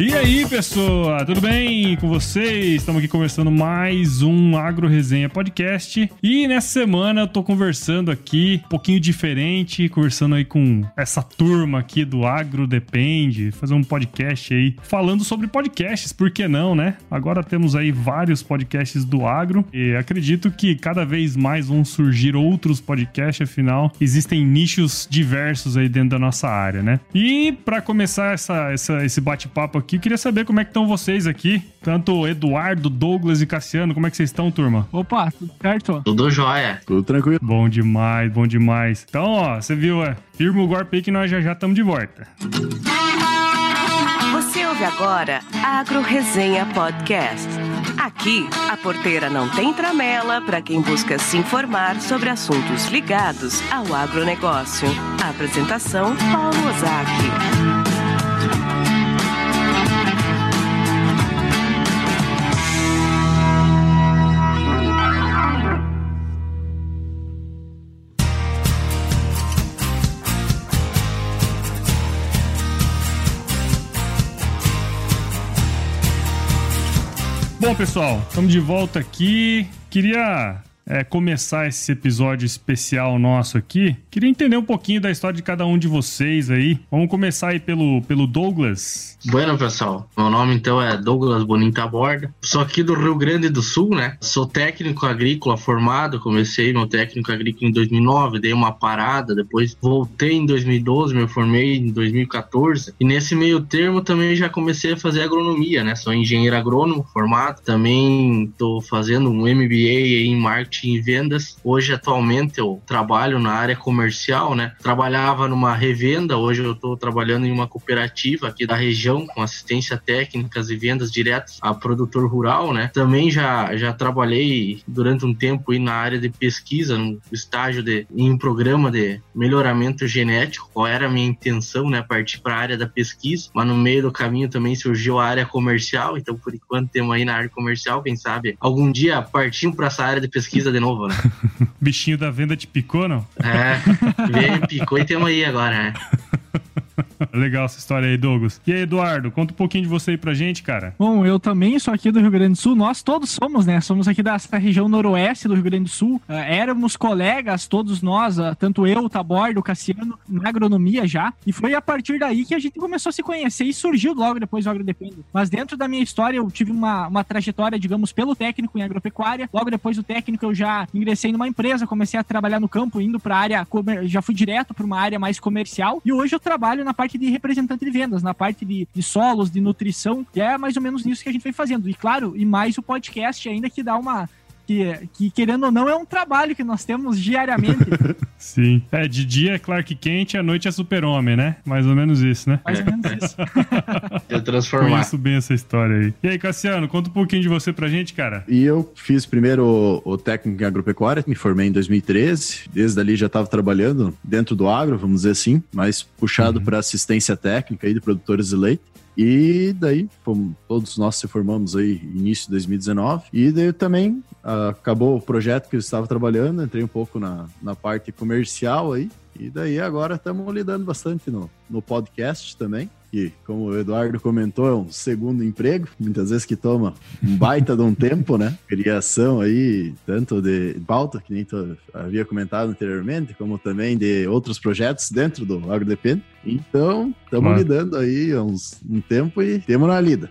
E aí, pessoa, tudo bem com vocês? Estamos aqui conversando mais um Agro Resenha Podcast. E nessa semana eu tô conversando aqui um pouquinho diferente, conversando aí com essa turma aqui do Agro Depende, fazer um podcast aí falando sobre podcasts, por que não, né? Agora temos aí vários podcasts do agro e acredito que cada vez mais vão surgir outros podcasts, afinal, existem nichos diversos aí dentro da nossa área, né? E para começar essa, essa, esse bate-papo aqui, aqui. Queria saber como é que estão vocês aqui. Tanto Eduardo, Douglas e Cassiano. Como é que vocês estão, turma? Opa, tudo certo? Tudo jóia. Tudo tranquilo. Bom demais, bom demais. Então, ó, você viu, é? Firma o golpe aí que nós já já estamos de volta. Você ouve agora Agro Resenha Podcast. Aqui, a porteira não tem tramela para quem busca se informar sobre assuntos ligados ao agronegócio. Apresentação Paulo Ozaki. Pessoal, estamos de volta aqui. Queria é, começar esse episódio especial nosso aqui, queria entender um pouquinho da história de cada um de vocês aí. Vamos começar aí pelo, pelo Douglas. Bueno, pessoal. Meu nome então é Douglas Bonita Borda. Sou aqui do Rio Grande do Sul, né? Sou técnico agrícola formado. Comecei meu técnico agrícola em 2009, dei uma parada, depois voltei em 2012, me formei em 2014. E nesse meio termo também já comecei a fazer agronomia, né? Sou engenheiro agrônomo formado. Também estou fazendo um MBA em marketing e vendas. Hoje, atualmente, eu trabalho na área comercial, né? Trabalhava numa revenda, hoje eu estou trabalhando em uma cooperativa aqui da região, com assistência técnicas e vendas diretas a produtor rural, né? Também já, já trabalhei durante um tempo aí na área de pesquisa, no estágio de em um programa de melhoramento genético. Qual era a minha intenção, né? Partir para a área da pesquisa, mas no meio do caminho também surgiu a área comercial. Então, por enquanto, temos aí na área comercial, quem sabe algum dia partimos para essa área de pesquisa de novo, né? Bichinho da venda te picou, não? É, veio, picou e temos aí agora, né? Legal essa história aí, Douglas. E aí, Eduardo, conta um pouquinho de você aí pra gente, cara. Bom, eu também sou aqui do Rio Grande do Sul. Nós todos somos, né? Somos aqui dessa região noroeste do Rio Grande do Sul. Uh, éramos colegas, todos nós, uh, tanto eu, o Tabordo, o Cassiano, na agronomia já. E foi a partir daí que a gente começou a se conhecer e surgiu logo depois o Agrodepende. Mas dentro da minha história, eu tive uma, uma trajetória, digamos, pelo técnico em agropecuária. Logo depois do técnico, eu já ingressei numa empresa, comecei a trabalhar no campo, indo pra área, já fui direto para uma área mais comercial. E hoje eu trabalho na parte de representante de vendas, na parte de, de solos, de nutrição, e é mais ou menos isso que a gente vem fazendo. E claro, e mais o podcast ainda que dá uma que, que, querendo ou não, é um trabalho que nós temos diariamente. Sim. É, de dia é Clark Kent, à noite é Super-Homem, né? Mais ou menos isso, né? Mais ou menos isso. eu transformar. Conheço bem essa história aí. E aí, Cassiano, conta um pouquinho de você pra gente, cara. E eu fiz primeiro o, o técnico em agropecuária, me formei em 2013. Desde ali já estava trabalhando dentro do agro, vamos dizer assim, mais puxado uhum. para assistência técnica aí de produtores de leite. E daí, todos nós se formamos aí início de 2019. E daí também uh, acabou o projeto que eu estava trabalhando, entrei um pouco na, na parte comercial aí. E daí agora estamos lidando bastante no, no podcast também que, como o Eduardo comentou, é um segundo emprego, muitas vezes que toma um baita de um tempo, né? Criação aí, tanto de pauta, que nem havia comentado anteriormente, como também de outros projetos dentro do AgroDepende. Então, estamos lidando aí há uns, um tempo e temos na lida.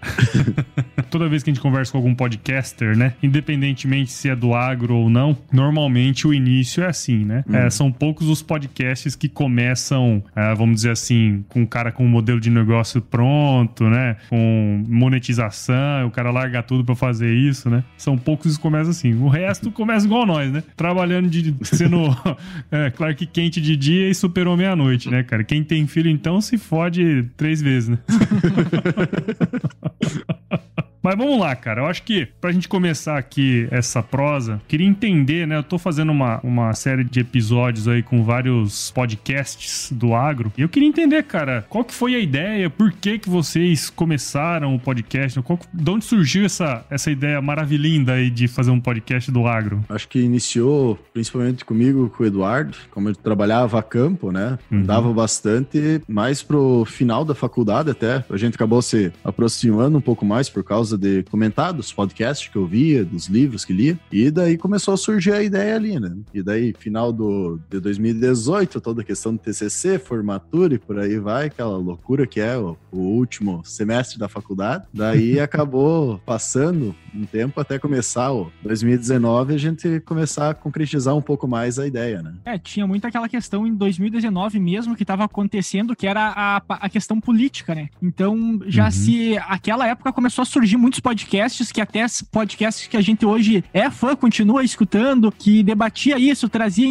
Toda vez que a gente conversa com algum podcaster, né? Independentemente se é do agro ou não, normalmente o início é assim, né? Hum. É, são poucos os podcasts que começam, é, vamos dizer assim, com um cara com um modelo de negócio pronto, né? Com monetização, o cara larga tudo para fazer isso, né? São poucos que começam assim. O resto começa igual nós, né? Trabalhando de sendo é, Clark Kent de dia e Super-Homem à noite, né, cara? Quem tem filho então se fode três vezes, né? Mas vamos lá, cara. Eu acho que pra gente começar aqui essa prosa, queria entender, né? Eu tô fazendo uma, uma série de episódios aí com vários podcasts do agro. E eu queria entender, cara, qual que foi a ideia, por que que vocês começaram o podcast? Qual, de onde surgiu essa, essa ideia maravilhinda aí de fazer um podcast do agro? Acho que iniciou principalmente comigo, com o Eduardo, como eu trabalhava a campo, né? Uhum. Andava bastante, mais pro final da faculdade até. A gente acabou se aproximando um pouco mais por causa de comentar dos podcasts que eu via, dos livros que lia. E daí começou a surgir a ideia ali, né? E daí, final do, de 2018, toda a questão do TCC, formatura e por aí vai, aquela loucura que é o, o último semestre da faculdade. Daí acabou passando um tempo até começar o 2019 a gente começar a concretizar um pouco mais a ideia, né? É, tinha muito aquela questão em 2019 mesmo que estava acontecendo, que era a, a questão política, né? Então, já Uhum. se aquela época começou a surgir muitos podcasts, que até podcasts que a gente hoje é fã, continua escutando, que debatia isso, trazia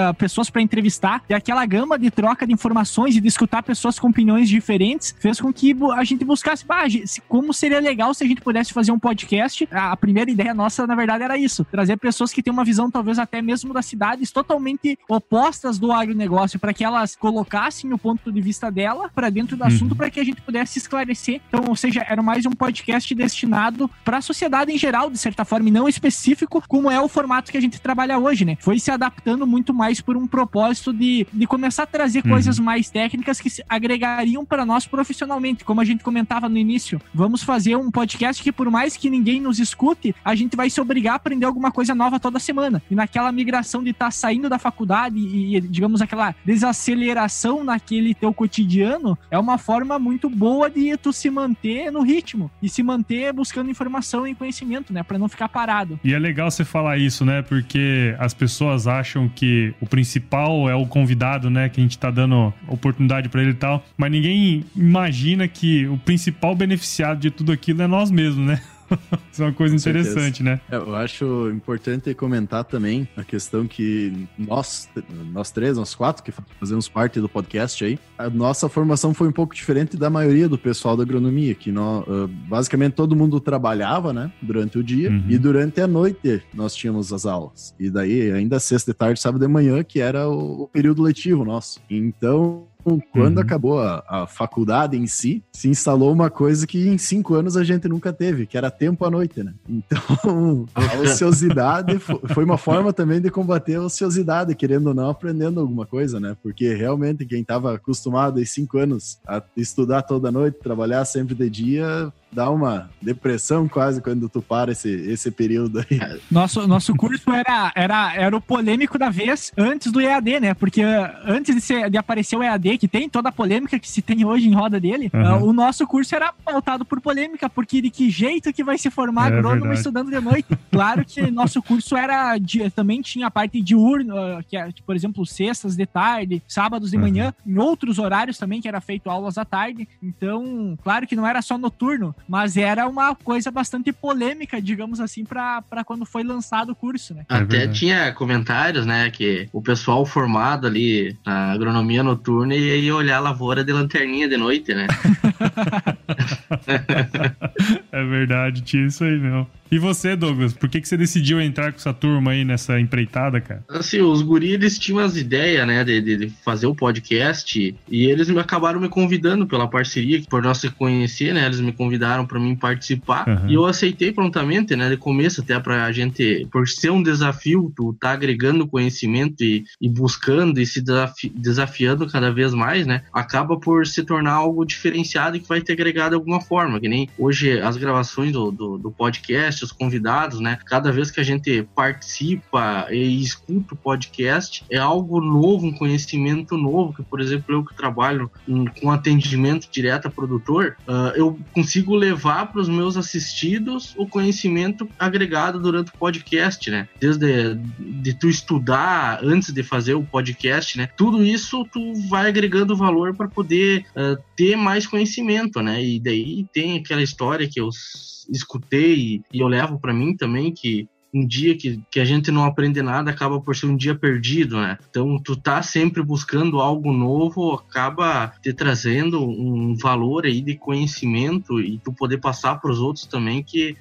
ah, pessoas para entrevistar, e aquela gama de troca de informações e de escutar pessoas com opiniões diferentes fez com que a gente buscasse, "Bah, ge- se- como seria legal se a gente pudesse fazer um podcast. A primeira ideia nossa, na verdade, era isso: trazer pessoas que têm uma visão, talvez até mesmo das cidades, totalmente opostas do agronegócio, para que elas colocassem o ponto de vista dela para dentro do Uhum. assunto, para que a gente pudesse esclarecer. Então, ou seja, era mais um podcast destinado para a sociedade em geral, de certa forma, e não específico, como é o formato que a gente trabalha hoje, né? Foi se adaptando muito mais por um propósito de, de começar a trazer Uhum. coisas mais técnicas que se agregariam para nós profissionalmente. Como a gente comentava no início, vamos fazer um podcast que, por mais que ninguém nos escute, a gente vai se obrigar a aprender alguma coisa nova toda semana. E naquela migração de estar saindo da faculdade e, e, digamos, aquela desaceleração naquele teu cotidiano, é uma forma muito boa de tu se manter no ritmo e se manter buscando informação e conhecimento, né? Para não ficar parado. E é legal você falar isso, né? Porque as pessoas acham que o principal é o convidado, né? Que a gente tá dando oportunidade pra ele e tal. Mas ninguém imagina que o principal beneficiado de tudo aquilo é nós mesmos, né? Isso é uma coisa Com certeza. interessante, né? É, Eu acho importante comentar também a questão que nós, nós três, nós quatro que fazemos parte do podcast aí, a nossa formação foi um pouco diferente da maioria do pessoal da agronomia, que nós, ah, basicamente todo mundo trabalhava, né, durante o dia Uhum. e durante a noite nós tínhamos as aulas. E daí ainda sexta e tarde, sábado de manhã, que era o período letivo nosso. Então, quando Uhum. acabou a, a faculdade em si, se instalou uma coisa que em cinco anos a gente nunca teve, que era tempo à noite, né? Então, a ociosidade fo- foi uma forma também de combater a ociosidade, querendo ou não, aprendendo alguma coisa, né? Porque realmente quem estava acostumado em cinco anos a estudar toda noite, trabalhar sempre de dia, dá uma depressão quase quando tu para esse, esse período aí. Nosso, nosso curso era, era, era o polêmico da vez antes do EAD, né? Porque uh, antes de, ser, de aparecer o EAD, que tem toda a polêmica que se tem hoje em roda dele, Uhum. uh, o nosso curso era pautado por polêmica, porque de que jeito que vai se formar É agrônomo verdade. estudando de noite? Claro que nosso curso era de- também tinha a parte diurno, uh, que é, por exemplo, sextas de tarde, sábados de Uhum. manhã, em outros horários também, que era feito aulas à tarde. Então, claro que não era só noturno, mas era uma coisa bastante polêmica, digamos assim, para quando foi lançado o curso, né? É Até verdade. tinha comentários, né, que o pessoal formado ali na agronomia noturna ia olhar a lavoura de lanterninha de noite, né? É verdade, tinha isso aí mesmo. E você, Douglas, por que, que você decidiu entrar com essa turma aí nessa empreitada, cara? Assim, os guris, eles tinham as ideias, né, de, de- de fazer o podcast e eles me acabaram me convidando pela parceria, por nós se conhecer, né, eles me convidaram para mim participar Aham. e eu aceitei prontamente, né, de começo até pra gente, por ser um desafio, tu tá agregando conhecimento e, e buscando e se desafi- desafiando cada vez mais, né, acaba por se tornar algo diferenciado e que vai ter agregado de alguma forma, que nem hoje as gravações do, do, do podcast, os convidados, né, cada vez que a gente participa e escuta o podcast, é algo novo, um conhecimento novo, que por exemplo, eu que trabalho em- com atendimento direto a produtor, ah, eu consigo levar para os meus assistidos o conhecimento agregado durante o podcast, né? Desde de tu estudar antes de fazer o podcast, né? Tudo isso tu vai agregando valor para poder ah, ter mais conhecimento, né? E daí tem aquela história que eu escutei e eu levo para mim também que um dia que, que a gente não aprende nada acaba por ser um dia perdido, né? Então, tu tá sempre buscando algo novo, acaba te trazendo um valor aí de conhecimento e tu poder passar para os outros também que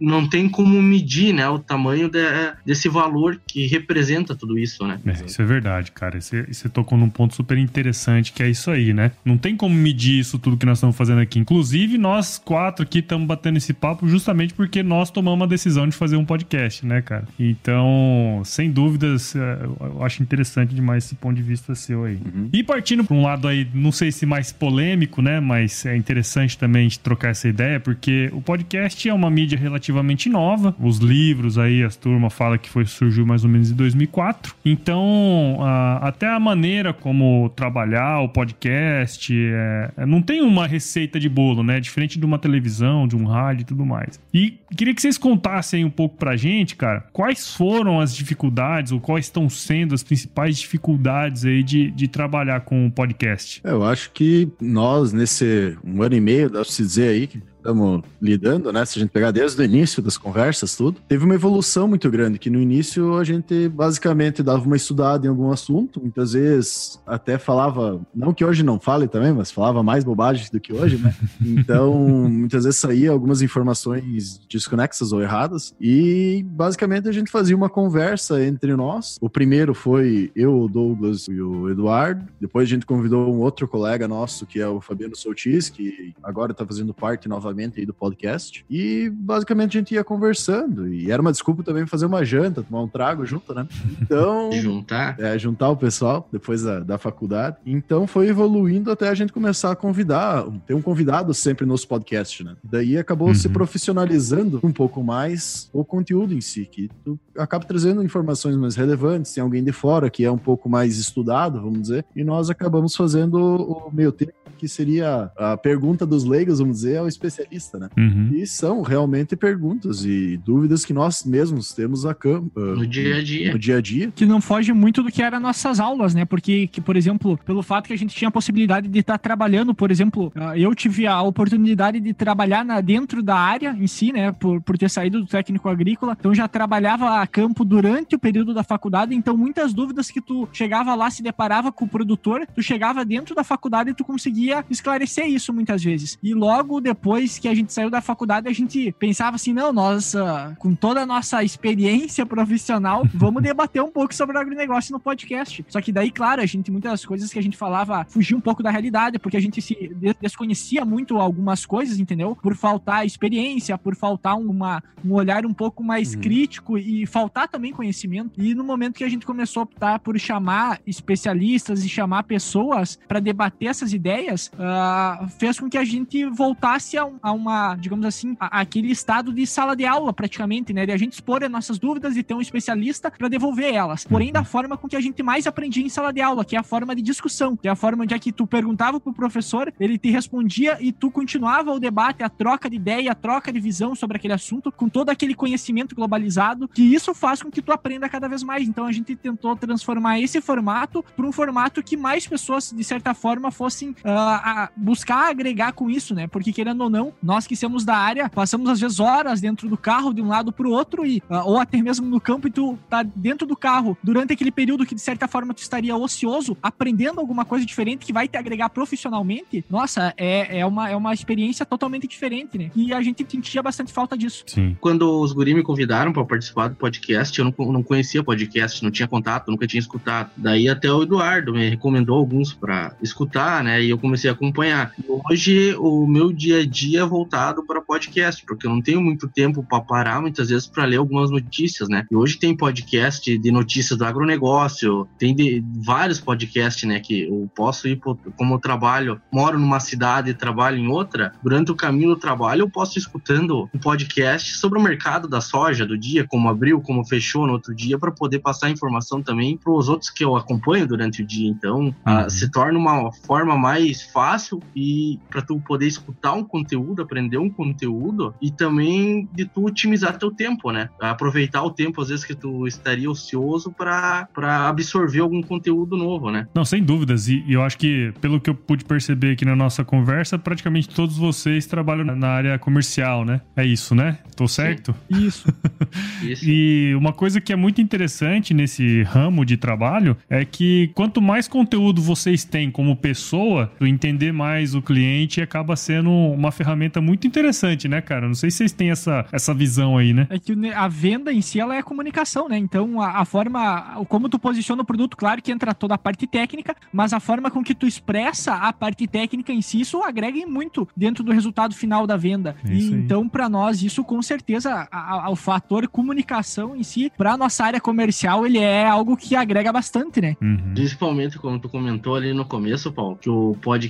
não tem como medir, né, o tamanho de, desse valor que representa tudo isso, né? É, isso é verdade, cara. Você, você tocou num ponto super interessante que é isso aí, né? Não tem como medir isso tudo que nós estamos fazendo aqui. Inclusive, nós quatro aqui estamos batendo esse papo justamente porque nós tomamos a decisão de fazer um podcast, né, cara? Então, sem dúvidas, é, eu acho interessante demais esse ponto de vista seu aí. Uhum. E partindo para um lado aí, não sei se mais polêmico, né? Mas é interessante também trocar essa ideia, porque o podcast é uma mídia relativamente nova. Os livros aí, as turmas fala que foi surgiu mais ou menos em 2004. Então, a, até a maneira como trabalhar o podcast é, é, não tem uma receita de bolo, né? Diferente de uma televisão, de um rádio e tudo mais. E queria que vocês contassem um pouco pra gente, cara, quais foram as dificuldades ou quais estão sendo as principais dificuldades aí de, de trabalhar com o podcast? Eu acho que nós, nesse um ano e meio, dá pra se dizer aí, estamos lidando, né? Se a gente pegar desde o início das conversas, tudo, teve uma evolução muito grande, que no início a gente basicamente dava uma estudada em algum assunto, muitas vezes até falava, não que hoje não fale também, mas falava mais bobagens do que hoje, né? Então, muitas vezes saía algumas informações desconexas ou erradas, e basicamente a gente fazia uma conversa entre nós. O primeiro foi eu, o Douglas e o Eduardo, depois a gente convidou um outro colega nosso, que é o Fabiano Soutis, que agora está fazendo parte novamente aí do podcast. E basicamente a gente ia conversando. E era uma desculpa também fazer uma janta, tomar um trago junto, né? Então. juntar? É, juntar o pessoal depois da, da faculdade. Então foi evoluindo até a gente começar a convidar. Ter um convidado sempre nos podcasts, né? Daí acabou uhum. se profissionalizando um pouco mais o conteúdo em si, que tu acaba trazendo informações mais relevantes. Tem alguém de fora que é um pouco mais estudado, vamos dizer, e nós acabamos fazendo o meio tempo que seria a pergunta dos leigos, vamos dizer, ao especialista, né? Uhum. E são realmente perguntas e dúvidas que nós mesmos temos a campo. Uh, no dia a dia. No dia a dia. Que não foge muito do que eram nossas aulas, né? Porque, que, por exemplo, pelo fato que a gente tinha a possibilidade de estar trabalhando, por exemplo, uh, eu tive a oportunidade de trabalhar na, dentro da área em si, né? Por, por ter saído do técnico agrícola. Então já trabalhava a campo durante o período da faculdade. Então muitas dúvidas que tu chegava lá, se deparava com o produtor, tu chegava dentro da faculdade e tu conseguia conseguia esclarecer isso muitas vezes. E logo depois que a gente saiu da faculdade, a gente pensava assim: não, nós, com toda a nossa experiência profissional, vamos debater um pouco sobre o agronegócio no podcast. Só que daí, claro, a gente, muitas coisas que a gente falava fugia um pouco da realidade, porque a gente se desconhecia muito algumas coisas, entendeu? Por faltar experiência, por faltar uma, um olhar um pouco mais uhum. crítico e faltar também conhecimento. E no momento que a gente começou a optar por chamar especialistas e chamar pessoas para debater essas ideias, ideias uh, fez com que a gente voltasse a, a uma, digamos assim, a, aquele estado de sala de aula praticamente, né? De a gente expor as nossas dúvidas e ter um especialista para devolver elas. Porém, da forma com que a gente mais aprendia em sala de aula, que é a forma de discussão, que é a forma de que tu perguntava pro professor, ele te respondia e tu continuava o debate, a troca de ideia, a troca de visão sobre aquele assunto, com todo aquele conhecimento globalizado, que isso faz com que tu aprenda cada vez mais. Então a gente tentou transformar esse formato para um formato que mais pessoas, de certa forma, fossem uh, a, buscar agregar com isso, né? Porque querendo ou não, nós que somos da área, passamos às vezes horas dentro do carro de um lado pro outro e uh, ou até mesmo no campo e tu tá dentro do carro durante aquele período que de certa forma tu estaria ocioso, aprendendo alguma coisa diferente que vai te agregar profissionalmente. Nossa, é, é uma é uma experiência totalmente diferente, né? E a gente sentia bastante falta disso. Sim. Quando os guri me convidaram para participar do podcast, eu não, não conhecia podcast, não tinha contato, nunca tinha escutado. Daí até o Eduardo me recomendou alguns para escutar, né? E eu comecei comecei a acompanhar. Hoje, o meu dia a dia é voltado para podcast, porque eu não tenho muito tempo para parar, muitas vezes, para ler algumas notícias, né? E hoje tem podcast de notícias do agronegócio, tem de, vários podcasts, né? Que eu posso ir, pro, como eu trabalho, moro numa cidade e trabalho em outra, durante o caminho do trabalho, eu posso ir escutando um podcast sobre o mercado da soja do dia, como abriu, como fechou no outro dia, para poder passar informação também para os outros que eu acompanho durante o dia. Então, uhum. se torna uma forma mais fácil e para tu poder escutar um conteúdo aprender um conteúdo e também de tu otimizar teu tempo, né? Aproveitar o tempo, às vezes, que tu estaria ocioso para absorver algum conteúdo novo, né? Não, sem dúvidas. E, eu acho que, pelo que eu pude perceber aqui na nossa conversa, praticamente todos vocês trabalham na área comercial, né? É isso, né? Tô certo? Sim. Isso. isso. E uma coisa que é muito interessante nesse ramo de trabalho é que quanto mais conteúdo vocês têm como pessoa, entender mais o cliente acaba sendo uma ferramenta muito interessante, né, cara? Não sei se vocês têm essa, essa visão aí, né? É que a venda em si, ela é comunicação, né? Então, a, a forma, como tu posiciona o produto, claro que entra toda a parte técnica, mas a forma com que tu expressa a parte técnica em si, isso agrega muito dentro do resultado final da venda. É e, então, para nós, isso com certeza, a, a, o fator comunicação em si, para nossa área comercial, ele é algo que agrega bastante, né? Uhum. Principalmente, como tu comentou ali no começo, Paulo, que o podcast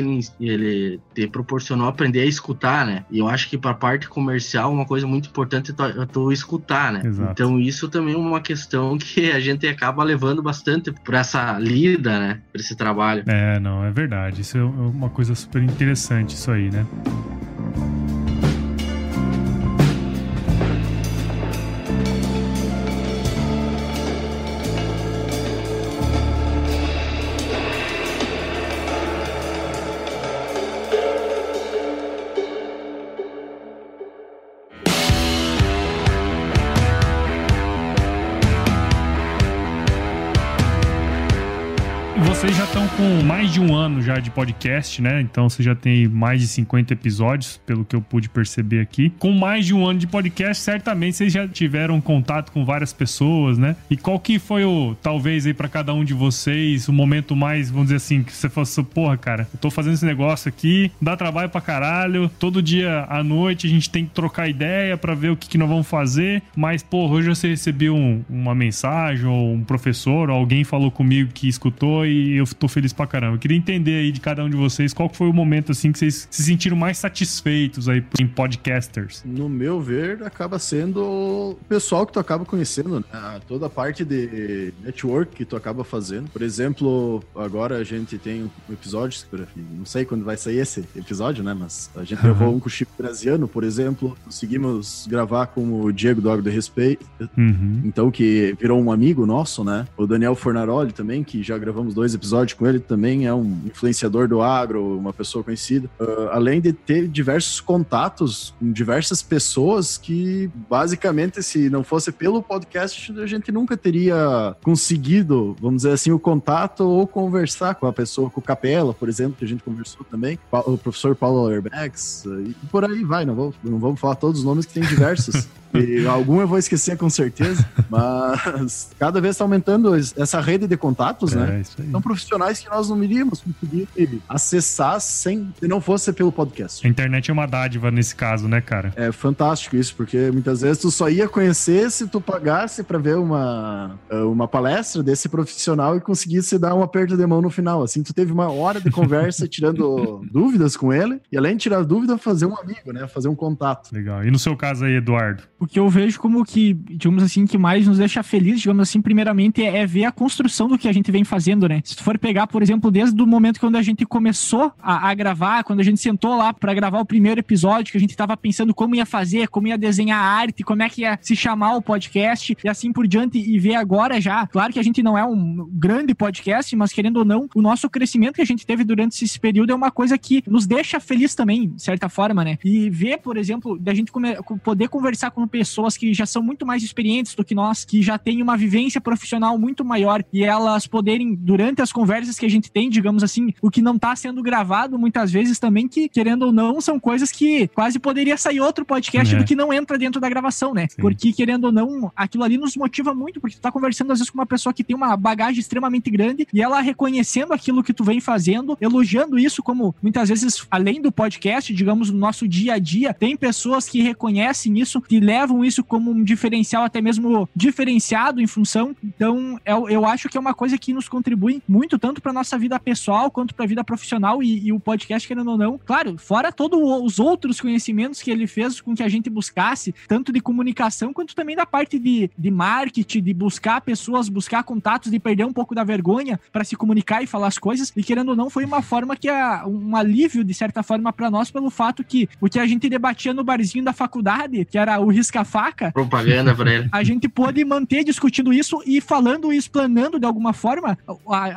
ele, ele te proporcionou aprender a escutar, né? E eu acho que para a parte comercial, uma coisa muito importante é tu, é tu escutar, né? Exato. Então, isso também é uma questão que a gente acaba levando bastante para essa lida, né? Para esse trabalho. É, não, é verdade. Isso é uma coisa super interessante, isso aí, né? Vocês já estão com mais de um ano já de podcast, né? Então você já tem mais de 50 episódios, pelo que eu pude perceber aqui. Com mais de um ano de podcast, certamente vocês já tiveram contato com várias pessoas, né? E qual que foi o, talvez aí para cada um de vocês, o momento mais, vamos dizer assim, que você fosse, porra, cara, eu tô fazendo esse negócio aqui, dá trabalho pra caralho, todo dia à noite a gente tem que trocar ideia para ver o que, que nós vamos fazer, mas, porra, hoje você recebeu um, uma mensagem ou um professor ou alguém falou comigo que escutou e eu tô feliz pra caramba. Eu queria entender aí de cada um de vocês qual foi o momento assim que vocês se sentiram mais satisfeitos aí em podcasters. No meu ver, acaba sendo o pessoal que tu acaba conhecendo, né? Toda a parte de network que tu acaba fazendo. Por exemplo, agora a gente tem um episódio, não sei quando vai sair esse episódio, né? Mas a gente uhum. gravou um com o Chico Graziano, por exemplo. Conseguimos gravar com o Diego do Água do Respeito, uhum. então que virou um amigo nosso, né? O Daniel Fornaroli também, que já gravamos dois episódio com ele, também é um influenciador do agro, uma pessoa conhecida. Uh, além de ter diversos contatos com diversas pessoas que, basicamente, se não fosse pelo podcast, a gente nunca teria conseguido, vamos dizer assim, o contato ou conversar com a pessoa, com o Capela, por exemplo, que a gente conversou também, o professor Paulo Airbags, e por aí vai, não, vou, não vamos falar todos os nomes que tem diversos. E algum eu vou esquecer com certeza, mas cada vez está aumentando essa rede de contatos, né? é, né? São profissionais que nós não iríamos conseguir acessar sem se não fosse pelo podcast. A internet é uma dádiva nesse caso, né, cara? É fantástico isso, porque muitas vezes tu só ia conhecer se tu pagasse para ver uma, uma palestra desse profissional e conseguisse dar um aperto de mão no final. Assim, tu teve uma hora de conversa tirando dúvidas com ele, e além de tirar dúvida, fazer um amigo, né? Fazer um contato. Legal. E no seu caso aí, Eduardo? O que eu vejo como que, digamos assim, que mais nos deixa feliz, digamos assim, primeiramente, é, é, ver a construção do que a gente vem fazendo, né? Se tu for pegar, por exemplo, desde o momento quando a gente começou a, a gravar, quando a gente sentou lá para gravar o primeiro episódio, que a gente tava pensando como ia fazer, como ia desenhar a arte, como é que ia se chamar o podcast e assim por diante, e ver agora já. Claro que a gente não é um grande podcast, mas querendo ou não, o nosso crescimento que a gente teve durante esse período é uma coisa que nos deixa feliz também, de certa forma, né? E ver, por exemplo, da gente poder conversar com pessoas que já são muito mais experientes do que nós, que já têm uma vivência profissional muito maior e elas poderem, durante as conversas que a gente tem, digamos assim, o que não está sendo gravado muitas vezes também, que querendo ou não, são coisas que quase poderia sair outro podcast é. do que não entra dentro da gravação, né? Sim. Porque querendo ou não, aquilo ali nos motiva muito, porque tu tá conversando às vezes com uma pessoa que tem uma bagagem extremamente grande e ela reconhecendo aquilo que tu vem fazendo, elogiando isso como muitas vezes, além do podcast, digamos, no nosso dia a dia, tem pessoas que reconhecem isso, que levam levam isso como um diferencial, até mesmo diferenciado em função. Então, eu, eu acho que é uma coisa que nos contribui muito, tanto para nossa vida pessoal quanto para a vida profissional e, e, o podcast, querendo ou não. Claro, fora todos os outros conhecimentos que ele fez com que a gente buscasse, tanto de comunicação quanto também da parte de, de marketing, de buscar pessoas, buscar contatos, de perder um pouco da vergonha para se comunicar e falar as coisas. E querendo ou não, foi uma forma que é um alívio, de certa forma, para nós, pelo fato que o que a gente debatia no barzinho da faculdade, que era o risca-faca. Propaganda pra ele. A gente pôde manter discutindo isso e falando e explanando de alguma forma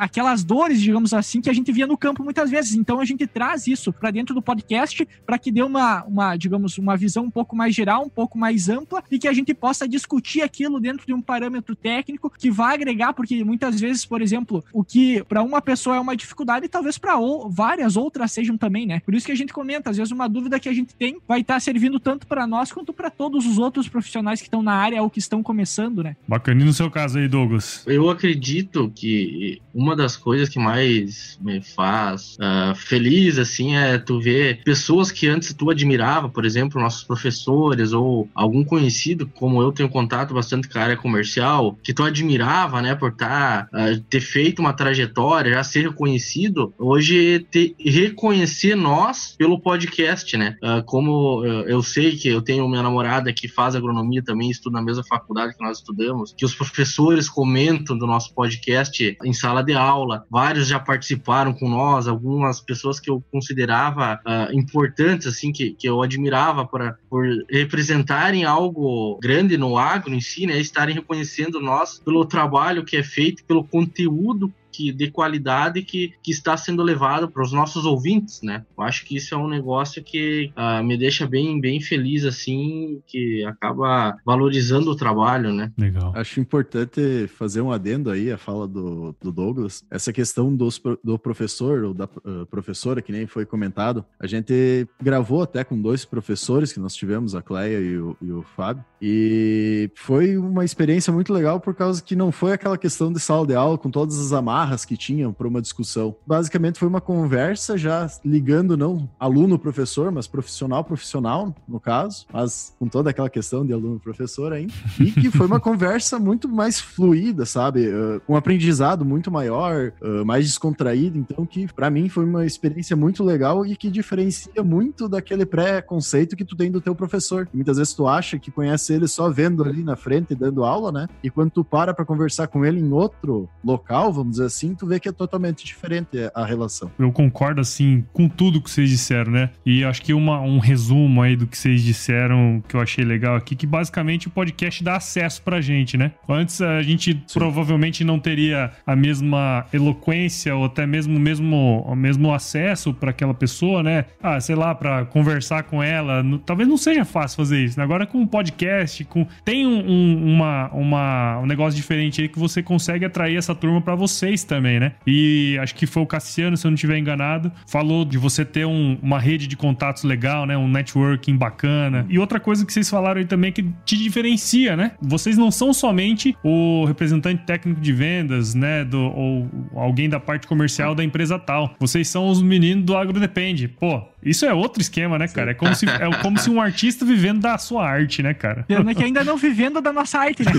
aquelas dores, digamos assim, que a gente via no campo muitas vezes. Então a gente traz isso para dentro do podcast para que dê uma, uma, digamos, uma visão um pouco mais geral, um pouco mais ampla e que a gente possa discutir aquilo dentro de um parâmetro técnico que vai agregar, porque muitas vezes, por exemplo, o que para uma pessoa é uma dificuldade, talvez para várias outras sejam também, né? Por isso que a gente comenta, às vezes uma dúvida que a gente tem vai estar tá servindo tanto para nós quanto para todos os outros profissionais que estão na área ou que estão começando, né? Bacana. E no seu caso aí, Douglas? Eu acredito que uma das coisas que mais me faz uh, feliz, assim, é tu ver pessoas que antes tu admirava, por exemplo, nossos professores ou algum conhecido, como eu tenho contato bastante com a área comercial, que tu admirava, né, por tá, uh, ter feito uma trajetória, já ser reconhecido, hoje te, reconhecer nós pelo podcast, né? Uh, como eu sei que eu tenho minha namorada que faz agronomia também, estuda na mesma faculdade que nós estudamos, que os professores comentam do nosso podcast em sala de aula, vários já participaram com nós, algumas pessoas que eu considerava uh, importantes, assim, que, que eu admirava por, por representarem algo grande no agro em si, né, estarem reconhecendo nós pelo trabalho que é feito, pelo conteúdo que de qualidade que, que está sendo levado para os nossos ouvintes, né? Eu acho que isso é um negócio que uh, me deixa bem, bem feliz, assim, que acaba valorizando o trabalho, né? Legal. Acho importante fazer um adendo aí à fala do, do Douglas. Essa questão dos, do professor ou da uh, professora, que nem foi comentado, a gente gravou até com dois professores que nós tivemos, a Cleia e o, e o Fábio, e foi uma experiência muito legal por causa que não foi aquela questão de sala de aula com todas as amarras que tinham para uma discussão. Basicamente foi uma conversa já ligando não aluno professor, mas profissional profissional no caso, mas com toda aquela questão de aluno professor ainda. E que foi uma conversa muito mais fluida, sabe? Uh, um aprendizado muito maior, uh, mais descontraído, então que para mim foi uma experiência muito legal e que diferencia muito daquele pré-conceito que tu tem do teu professor. muitas vezes tu acha que conhece ele só vendo ali na frente dando aula, né? E quando tu para para conversar com ele em outro local, vamos dizer assim, tu vê que é totalmente diferente a relação. Eu concordo, assim, com tudo que vocês disseram, né? E acho que uma, um resumo aí do que vocês disseram que eu achei legal aqui, que basicamente o podcast dá acesso pra gente, né? Antes a gente Sim. provavelmente não teria a mesma eloquência ou até mesmo mesmo o mesmo acesso para aquela pessoa, né? Ah, sei lá, para conversar com ela, no, talvez não seja fácil fazer isso. Né? Agora com um podcast, com tem um, um, uma, uma, um negócio diferente aí que você consegue atrair essa turma para vocês também, né? E acho que foi o Cassiano, se eu não estiver enganado, falou de você ter um, uma rede de contatos legal, né? Um networking bacana. E outra coisa que vocês falaram aí também é que te diferencia, né? Vocês não são somente o representante técnico de vendas, né? Do, ou alguém da parte comercial da empresa tal. Vocês são os meninos do Agro Depende. Pô, isso é outro esquema, né, cara? É como, se, é como se um artista vivendo da sua arte, né, cara? Pena que ainda não vivendo da nossa arte, né?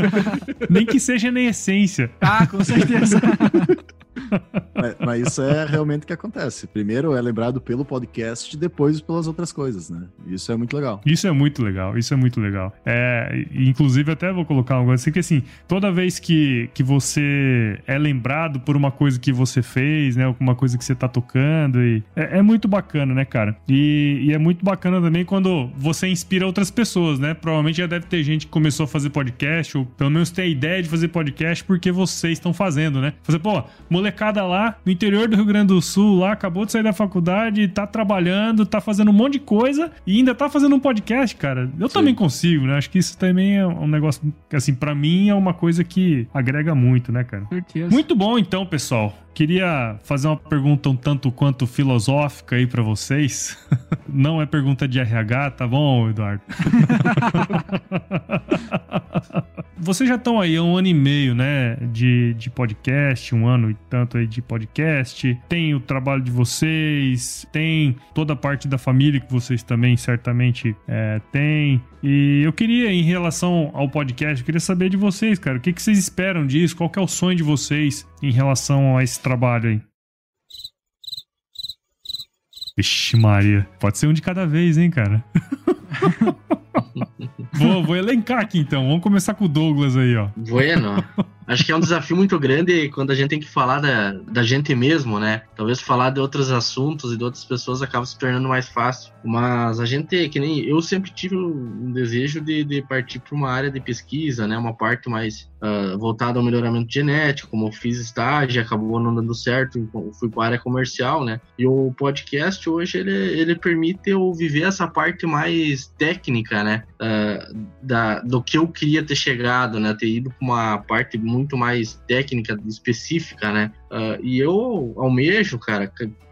Nem que seja na essência. Ah, com certeza. mas, mas, isso é realmente o que acontece. Primeiro é lembrado pelo podcast, depois pelas outras coisas, né? Isso é muito legal. Isso é muito legal, isso é muito legal. É, inclusive, até vou colocar negócio assim que assim, toda vez que, que você é lembrado por uma coisa que você fez, né? Alguma coisa que você tá tocando, e é, é muito bacana, né, cara? E, e, é muito bacana também quando você inspira outras pessoas, né? Provavelmente já deve ter gente que começou a fazer podcast, ou pelo menos tem a ideia de fazer podcast porque vocês estão fazendo, né? Fazer, pô, molecada lá no interior do Rio Grande do Sul, lá, acabou de sair da faculdade, tá trabalhando, tá fazendo um monte de coisa e ainda tá fazendo um podcast, cara. Eu Sim. também consigo, né? Acho que isso também é um negócio que, assim, para mim é uma coisa que agrega muito, né, cara? Certeza. Muito bom, então, pessoal. Queria fazer uma pergunta um tanto quanto filosófica aí para vocês. Não é pergunta de RH, tá bom, Eduardo? vocês já estão aí há um ano e meio, né, de, de podcast, um ano e tanto formato aí de podcast, tem o trabalho de vocês, tem toda a parte da família que vocês também certamente é, têm. E eu queria, em relação ao podcast, eu queria saber de vocês, cara, o que, que vocês esperam disso? Qual que é o sonho de vocês em relação a esse trabalho aí? Vixe, Maria. Pode ser um de cada vez, hein, cara? vou, vou elencar aqui então. Vamos começar com o Douglas aí, ó. Bueno. Acho que é um desafio muito grande quando a gente tem que falar da, da gente mesmo, né? Talvez falar de outros assuntos e de outras pessoas acaba se tornando mais fácil. Mas a gente, que nem eu sempre tive um desejo de, de partir para uma área de pesquisa, né? Uma parte mais uh, voltada ao melhoramento genético, como eu fiz estágio, acabou não dando certo, então fui para a área comercial, né? E o podcast hoje ele, ele permite eu viver essa parte mais técnica, né? Uh, da, do que eu queria ter chegado, né? Ter ido para uma parte muito muito mais técnica, específica, né? Uh, e eu almejo, cara,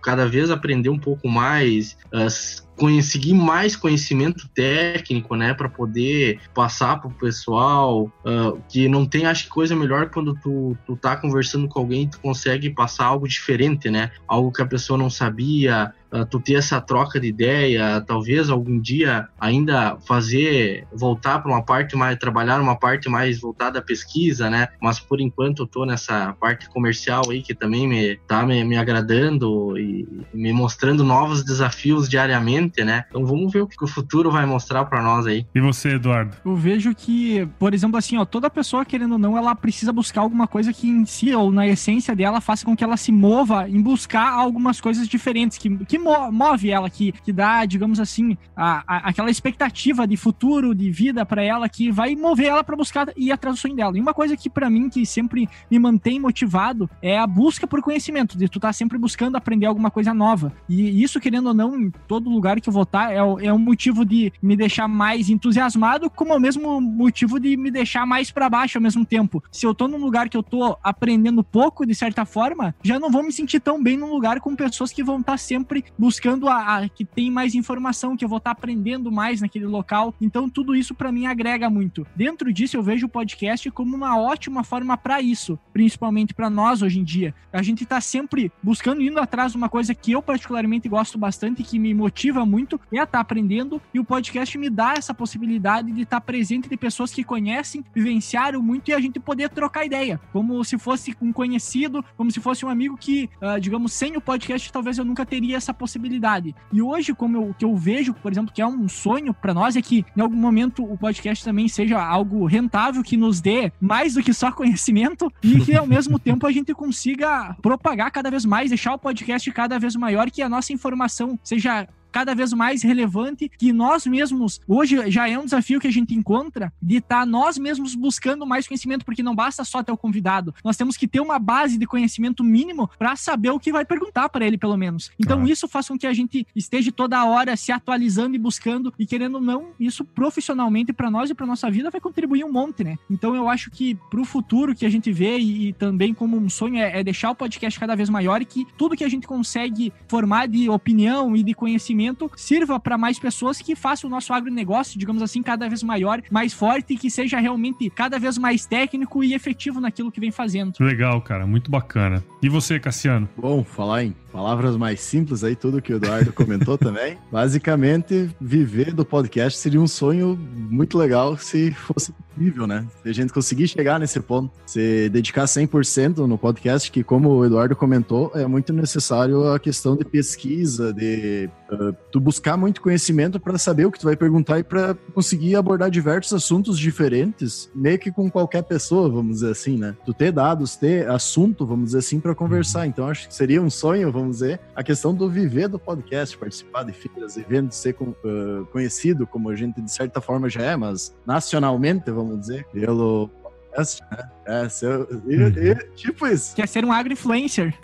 cada vez aprender um pouco mais, uh, conseguir mais conhecimento técnico, né, para poder passar para o pessoal, uh, que não tem, acho que coisa melhor quando tu, tu tá conversando com alguém e tu consegue passar algo diferente, né, algo que a pessoa não sabia, uh, tu ter essa troca de ideia, talvez algum dia ainda fazer, voltar para uma parte mais, trabalhar uma parte mais voltada à pesquisa, né, mas por enquanto eu tô nessa parte comercial aí que também me tá me, me agradando e me mostrando novos desafios diariamente, né? Então vamos ver o que o futuro vai mostrar para nós aí. E você, Eduardo? Eu vejo que, por exemplo, assim, ó, toda pessoa querendo ou não, ela precisa buscar alguma coisa que em si ou na essência dela faça com que ela se mova em buscar algumas coisas diferentes que, que move ela, que, que dá, digamos assim, a, a aquela expectativa de futuro, de vida para ela que vai mover ela para buscar e ir atrás do sonho dela. E uma coisa que para mim que sempre me mantém motivado é a busca por conhecimento, de tu estar tá sempre buscando aprender alguma coisa nova. E isso, querendo ou não, em todo lugar que eu tá, é, é um motivo de me deixar mais entusiasmado, como é o mesmo motivo de me deixar mais para baixo ao mesmo tempo. Se eu tô num lugar que eu tô aprendendo pouco, de certa forma, já não vou me sentir tão bem num lugar com pessoas que vão estar tá sempre buscando a, a, que tem mais informação, que eu vou estar tá aprendendo mais naquele local. Então, tudo isso para mim agrega muito. Dentro disso, eu vejo o podcast como uma ótima forma para isso, principalmente para nós hoje em dia. A gente tá sempre buscando, indo atrás de uma coisa que eu particularmente gosto bastante, que me motiva muito, é estar tá aprendendo. E o podcast me dá essa possibilidade de estar tá presente de pessoas que conhecem, vivenciaram muito e a gente poder trocar ideia, como se fosse um conhecido, como se fosse um amigo que, uh, digamos, sem o podcast talvez eu nunca teria essa possibilidade. E hoje, como eu, que eu vejo, por exemplo, que é um sonho para nós, é que em algum momento o podcast também seja algo rentável que nos dê mais do que só conhecimento e que ao mesmo tempo a gente consiga propagar cada vez mais, deixar o podcast cada vez maior, que a nossa informação seja cada vez mais relevante, que nós mesmos, hoje já é um desafio que a gente encontra, de estar tá nós mesmos buscando mais conhecimento, porque não basta só ter o convidado, nós temos que ter uma base de conhecimento mínimo para saber o que vai perguntar para ele, pelo menos. Então, ah. isso faz com que a gente esteja toda hora se atualizando e buscando, e querendo ou não, isso profissionalmente para nós e para nossa vida vai contribuir um monte, né? Então, eu acho que para o futuro que a gente vê, e, e também como um sonho, é, é deixar o podcast cada vez maior e que tudo que a gente consegue formar de opinião e de conhecimento conhecimento sirva para mais pessoas que façam o nosso agronegócio, digamos assim, cada vez maior, mais forte e que seja realmente cada vez mais técnico e efetivo naquilo que vem fazendo. Legal, cara, muito bacana. E você, Cassiano? Bom, falar em palavras mais simples aí, tudo que o Eduardo comentou também. Basicamente, viver do podcast seria um sonho muito legal se fosse possível, né? Se a gente conseguir chegar nesse ponto, se dedicar 100% no podcast, que como o Eduardo comentou, é muito necessário a questão de pesquisa, de uh, tu buscar muito conhecimento para saber o que tu vai perguntar e para conseguir abordar diversos assuntos diferentes, meio que com qualquer pessoa, vamos dizer assim, né? Tu ter dados, ter assunto, vamos dizer assim, para conversar. Uhum. Então acho que seria um sonho, vamos vamos dizer, a questão do viver do podcast, participar de feiras, eventos, ser com, uh, conhecido, como a gente de certa forma já é, mas nacionalmente, vamos dizer, pelo podcast, né? É, seu, uhum. tipo isso. Quer ser um agro-influencer.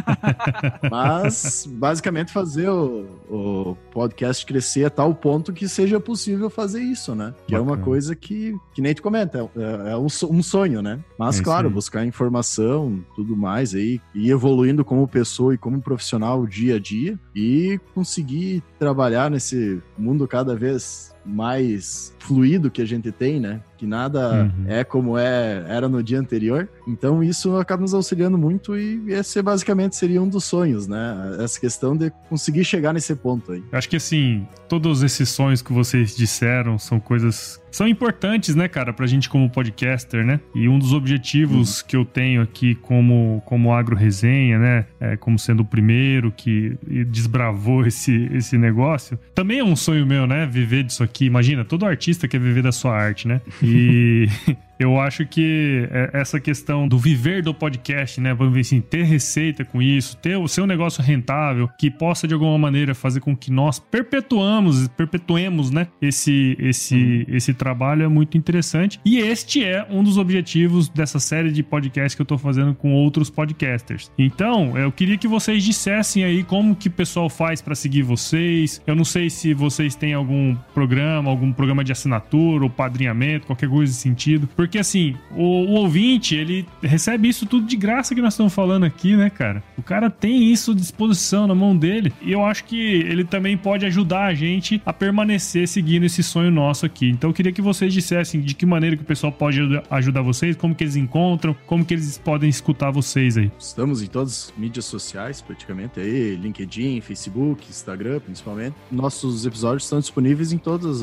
Mas, basicamente, fazer o, o, podcast crescer a tal ponto que seja possível fazer isso, né? Que Bacana. é uma coisa que, que nem tu comenta, é, é um, um, sonho, né? Mas, é claro, buscar informação, tudo mais aí, e evoluindo como pessoa e como profissional dia a dia e conseguir trabalhar nesse mundo cada vez mais fluido que a gente tem, né? Que nada Uhum. é como é era no dia anterior. Então isso acaba nos auxiliando muito e esse basicamente seria um dos sonhos, né? Essa questão de conseguir chegar nesse ponto aí. Acho que assim, todos esses sonhos que vocês disseram são coisas. São importantes, né, cara, pra gente como podcaster, né? E um dos objetivos que eu tenho aqui como, como agro resenha, né? É, como sendo o primeiro que desbravou esse, esse negócio. Também é um sonho meu, né? Viver disso aqui. Imagina, todo artista quer viver da sua arte, né? E. Eu acho que é, essa questão do viver do podcast, né? Vamos ver assim, ter receita com isso, ter o seu negócio rentável, que possa de alguma maneira fazer com que nós perpetuamos, perpetuemos, né? Esse, esse, esse trabalho é muito interessante. E este é um dos objetivos dessa série de podcasts que eu tô fazendo com outros podcasters. Então, eu queria que vocês dissessem aí como que o pessoal faz para seguir vocês. Eu não sei se vocês têm algum programa, algum programa de assinatura ou padrinhamento, qualquer coisa nesse sentido. Porque assim, o, o, ouvinte, ele recebe isso tudo de graça que nós estamos falando aqui, né, cara? O cara tem isso à disposição na mão dele. E eu acho que ele também pode ajudar a gente a permanecer seguindo esse sonho nosso aqui. Então eu queria que vocês dissessem de que maneira que o pessoal pode ajudar vocês, como que eles encontram, como que eles podem escutar vocês aí. Estamos em todas as mídias sociais, praticamente aí, LinkedIn, Facebook, Instagram, principalmente. Nossos episódios estão disponíveis em todos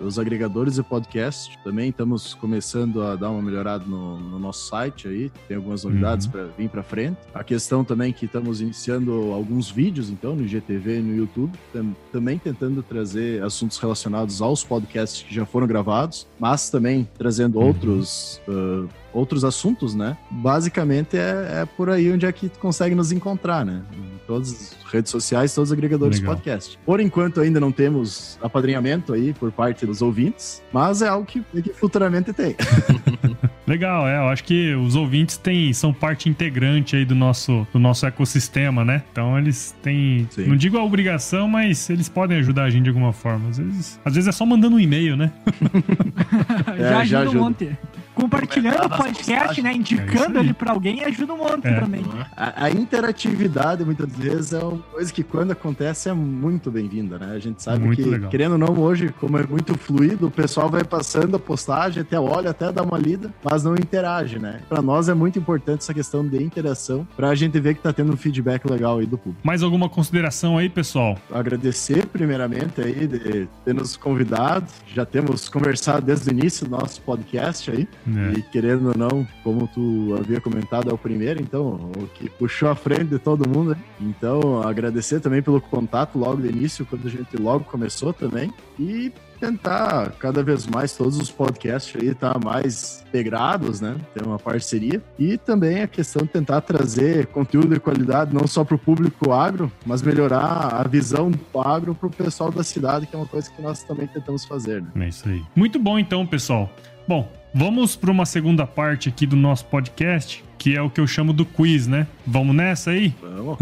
os agregadores de podcast. Também estamos começando a dar uma melhorada no, no nosso site aí, tem algumas novidades uhum. para vir para frente. A questão também que estamos iniciando alguns vídeos, então, no IGTV e no YouTube, tam, também tentando trazer assuntos relacionados aos podcasts que já foram gravados, mas também trazendo uhum. outros. Uh, outros assuntos, né? Basicamente é, é, por aí onde é que tu consegue nos encontrar, né? Em todas as redes sociais, todos os agregadores Legal. de podcast. Por enquanto ainda não temos apadrinhamento aí por parte dos ouvintes, mas é algo que, que futuramente tem. Legal, é. Eu acho que os ouvintes têm, são parte integrante aí do nosso, do nosso ecossistema, né? Então eles têm. Sim. Não digo a obrigação, mas eles podem ajudar a gente de alguma forma. Às vezes, às vezes é só mandando um e-mail, né? já, é, ajuda já ajuda um monte. Compartilhando o podcast, né? Indicando é ele pra alguém ajuda um monte é. também. A, a, interatividade, muitas vezes, é uma coisa que quando acontece é muito bem-vinda, né? A gente sabe muito que, legal. querendo ou não, hoje, como é muito fluido, o pessoal vai passando a postagem, até olha, até dá uma lida, mas não interage, né? Pra nós é muito importante essa questão de interação, pra gente ver que tá tendo um feedback legal aí do público. Mais alguma consideração aí, pessoal? Agradecer, primeiramente, aí, de ter nos convidado. Já temos conversado desde o início do nosso podcast aí. É. E querendo ou não, como tu havia comentado, é o primeiro, então, o que puxou a frente de todo mundo. Né? Então, agradecer também pelo contato logo no início, quando a gente logo começou também. E tentar cada vez mais todos os podcasts aí estar tá mais integrados, né? Ter uma parceria. E também a questão de tentar trazer conteúdo de qualidade não só para o público agro, mas melhorar a visão do agro para o pessoal da cidade, que é uma coisa que nós também tentamos fazer. Né? É isso aí. Muito bom então, pessoal. Bom, Vamos para uma segunda parte aqui do nosso podcast, que é o que eu chamo do quiz, né? Vamos nessa aí? Vamos.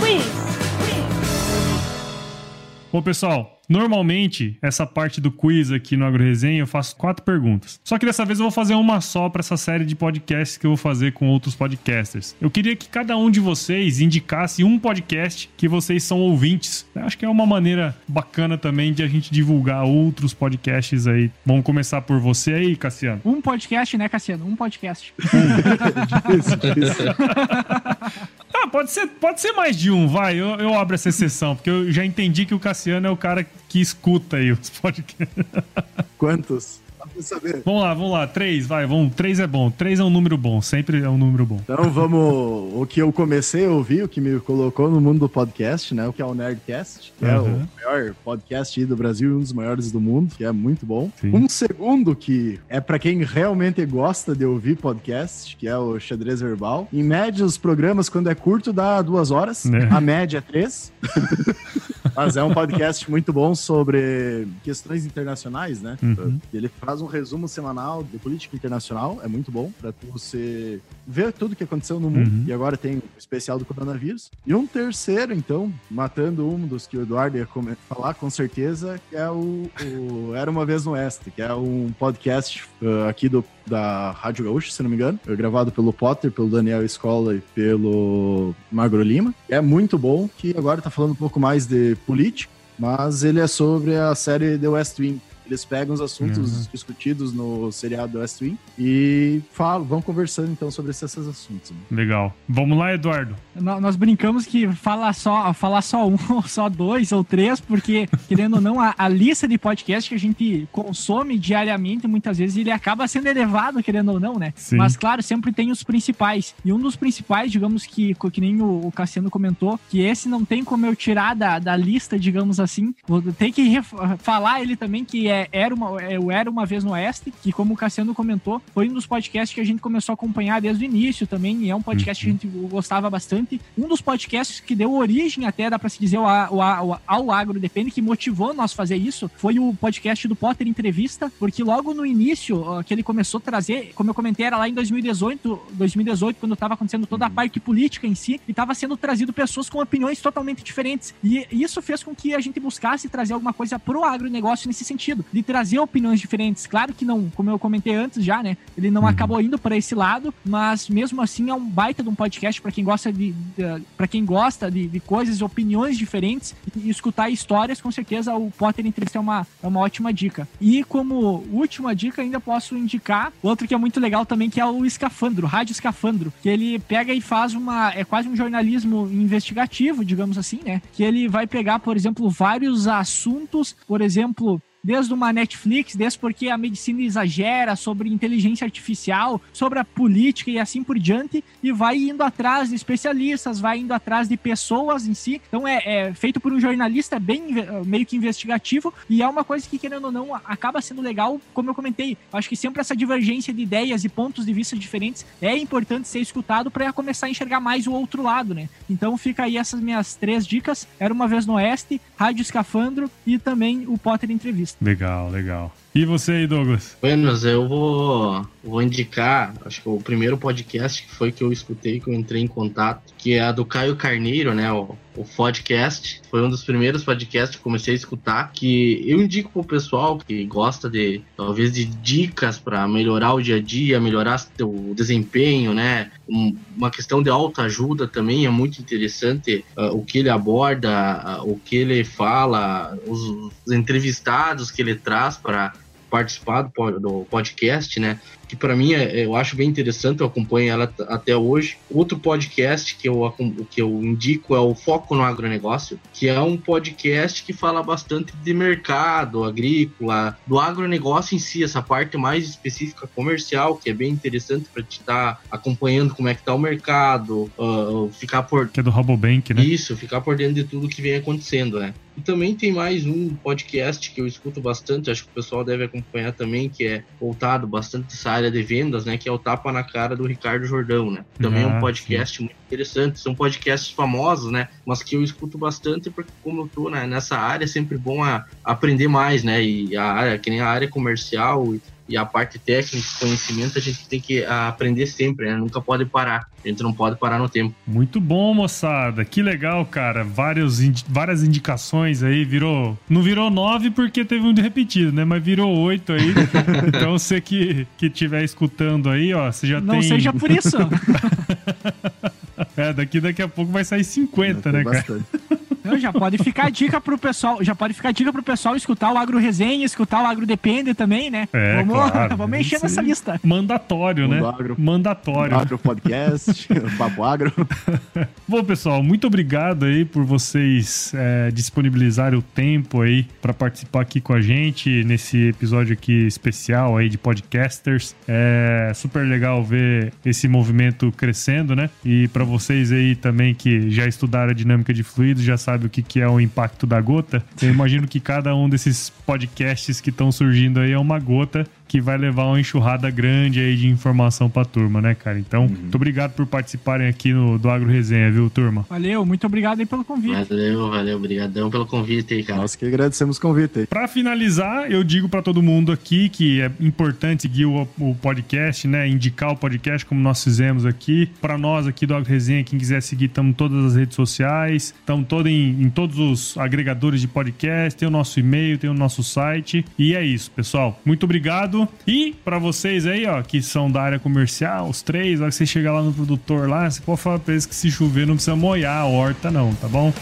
quiz. Bom, pessoal, normalmente essa parte do quiz aqui no AgroResenha eu faço quatro perguntas. Só que dessa vez eu vou fazer uma só para essa série de podcasts que eu vou fazer com outros podcasters. Eu queria que cada um de vocês indicasse um podcast que vocês são ouvintes. Eu acho que é uma maneira bacana também de a gente divulgar outros podcasts aí. Vamos começar por você aí, Cassiano. Um podcast, né, Cassiano? Um podcast. Ah, pode ser, pode ser mais de um, vai. Eu, eu abro essa exceção, porque eu já entendi que o Cassiano é o cara que escuta aí os podcasts. Quantos? Saber. Vamos lá, vamos lá. Três, vai. Vamos. Três é bom. Três é um número bom. Sempre é um número bom. Então vamos. O que eu comecei a ouvir, o que me colocou no mundo do podcast, né? O que é o Nerdcast, que uhum. é o maior podcast do Brasil e um dos maiores do mundo, que é muito bom. Sim. Um segundo que é para quem realmente gosta de ouvir podcast, que é o Xadrez Verbal. Em média, os programas, quando é curto, dá duas horas. É. A média é três. Mas é um podcast muito bom sobre questões internacionais, né? Uhum. Ele faz um resumo semanal de política internacional, é muito bom para você ver tudo que aconteceu no mundo. Uhum. E agora tem o especial do coronavírus. E um terceiro, então, matando um dos que o Eduardo ia falar com certeza, que é o, o Era uma vez no Oeste, que é um podcast uh, aqui do da Rádio Gaúcha, se não me engano, é gravado pelo Potter, pelo Daniel Escola e pelo Magro Lima. É muito bom, que agora tá falando um pouco mais de política mas ele é sobre a série The West Wing. Eles pegam os assuntos Uhum. discutidos no seriado West Wing e falam, vão conversando então sobre esses assuntos. né? Legal. Vamos lá, Eduardo. Nó- Nós brincamos que falar só, falar só um, ou só dois ou três, porque, querendo ou não, a, a lista de podcast que a gente consome diariamente, muitas vezes, ele acaba sendo elevado, querendo ou não, né? Sim. Mas, claro, sempre tem os principais. E um dos principais, digamos que, que nem o, o Cassiano comentou, que esse não tem como eu tirar da, da lista, digamos assim. Vou ter que falar ele também, que é, era uma, é o Era Uma Vez no Oeste, que, como o Cassiano comentou, foi um dos podcasts que a gente começou a acompanhar desde o início também, e é um podcast que a gente gostava bastante. Um dos podcasts que deu origem até, dá pra se dizer, ao, ao, ao Agro Depende, que motivou nós fazer isso, foi o podcast do Potter Entrevista, porque logo no início, que ele começou a trazer, como eu comentei, era lá em 2018, 2018 quando estava acontecendo toda a parte política em si, e estava sendo trazido pessoas com opiniões totalmente diferentes. E isso fez com que a gente buscasse trazer alguma coisa pro agronegócio nesse sentido, de trazer opiniões diferentes. Claro que não, como eu comentei antes já, né? Ele não acabou indo para esse lado, mas mesmo assim é um baita de um podcast para quem gosta de, para quem gosta de, de coisas, opiniões diferentes e, escutar histórias, com certeza o Potter Entrevista é uma, é uma ótima dica. E como última dica, ainda posso indicar outro que é muito legal também, que é o Escafandro, Rádio Escafandro, que ele pega e faz uma, é quase um jornalismo investigativo, digamos assim, né? Que ele vai pegar, por exemplo, vários assuntos, por exemplo, desde uma Netflix, desde porque a medicina exagera sobre inteligência artificial, sobre a política e assim por diante, e vai indo atrás de especialistas, vai indo atrás de pessoas em si. Então é, é feito por um jornalista bem inve- meio que investigativo e é uma coisa que, querendo ou não, acaba sendo legal, como eu comentei. Acho que sempre essa divergência de ideias e pontos de vista diferentes é importante ser escutado para começar a enxergar mais o outro lado, né? Então fica aí essas minhas três dicas. Era uma vez no Oeste, Rádio Escafandro e também o Potter Entrevista. Legal, legal. E você aí, Douglas? Buenas, eu vou, vou indicar, acho que o primeiro podcast que foi que eu escutei, que eu entrei em contato, que é a do Caio Carneiro, né? O, o podcast. Foi um dos primeiros podcasts que comecei a escutar, que eu indico pro pessoal que gosta de, talvez, de dicas para melhorar o dia a dia, melhorar o desempenho, né? Um- uma questão de autoajuda também é muito interessante ah, o que ele aborda, ah, o que ele fala, os, os entrevistados que ele traz para participar do, po- do podcast, né? Que para mim é- eu acho bem interessante, eu acompanho ela até hoje. Outro podcast que eu, que eu indico é o Foco no Agronegócio, que é um podcast que fala bastante de mercado agrícola, do agronegócio em si, essa parte mais específica comercial, que é bem interessante para te estar acompanhando como é que tá o mercado, ah, ficar por Que é do Rabobank, né? isso, ficar por dentro de tudo que vem acontecendo, né? E também tem mais um podcast que eu escuto bastante, acho que o pessoal deve acompanhar também, que é voltado bastante essa área de vendas, né? Que é o Tapa na Cara do Ricardo Jordão, né? Também é Ah, um podcast muito interessante. São podcasts famosos, né? Mas que eu escuto bastante porque como eu tô né, nessa área, é sempre bom a, aprender mais, né? E a área, que nem a área comercial e, e a parte técnica, conhecimento, a gente tem que aprender sempre, né? Nunca pode parar. A gente não pode parar no tempo. Muito bom, moçada. Que legal, cara. Vários indi- várias indicações aí. Virou. Não virou nove porque teve um de repetido, né? Mas virou oito aí. então você que, que estiver escutando aí, ó, você já Não tem. seja por isso. É, daqui, daqui a pouco vai sair 50, Tem né, cara? bastante. Não, já pode ficar a dica pro pessoal, já pode ficar a dica pro pessoal escutar o Agro Resenha, escutar o Agro Depende também, né? É, vamos claro. vamos encher nessa lista. Mandatório, né? Agro. Mandatório. Agro Podcast, Papo Agro. Bom, pessoal, muito obrigado aí por vocês é, disponibilizarem o tempo aí para participar aqui com a gente nesse episódio aqui especial aí de podcasters. É super legal ver esse movimento crescendo, né? E para vocês aí também que já estudaram a dinâmica de fluidos, já sabe o que, que é o impacto da gota. Eu imagino que cada um desses podcasts que estão surgindo aí é uma gota que vai levar uma enxurrada grande aí de informação pra turma, né, cara? Então, muito obrigado por participarem aqui no, do Agro Resenha, viu, turma? Valeu, muito obrigado aí pelo convite. Valeu, valeu, obrigadão pelo convite aí, cara. Nós que agradecemos o convite aí. Pra finalizar, eu digo pra todo mundo aqui que é importante seguir o, o podcast, né? Indicar o podcast como nós fizemos aqui. Pra nós aqui do Agro Resenha, quem quiser seguir, estamos em todas as redes sociais, estamos todo em, em todos os agregadores de podcast, tem o nosso e-mail, tem o nosso site. E é isso, pessoal. Muito obrigado combinado. E para vocês aí, ó, que são da área comercial, os três, ó, que você chegar lá no produtor lá, você pode falar pra eles que se chover não precisa molhar a horta, não, tá bom?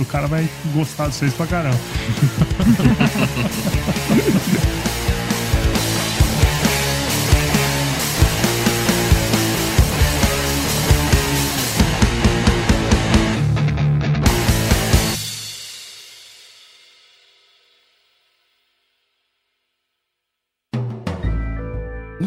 O cara vai gostar de vocês pra caramba.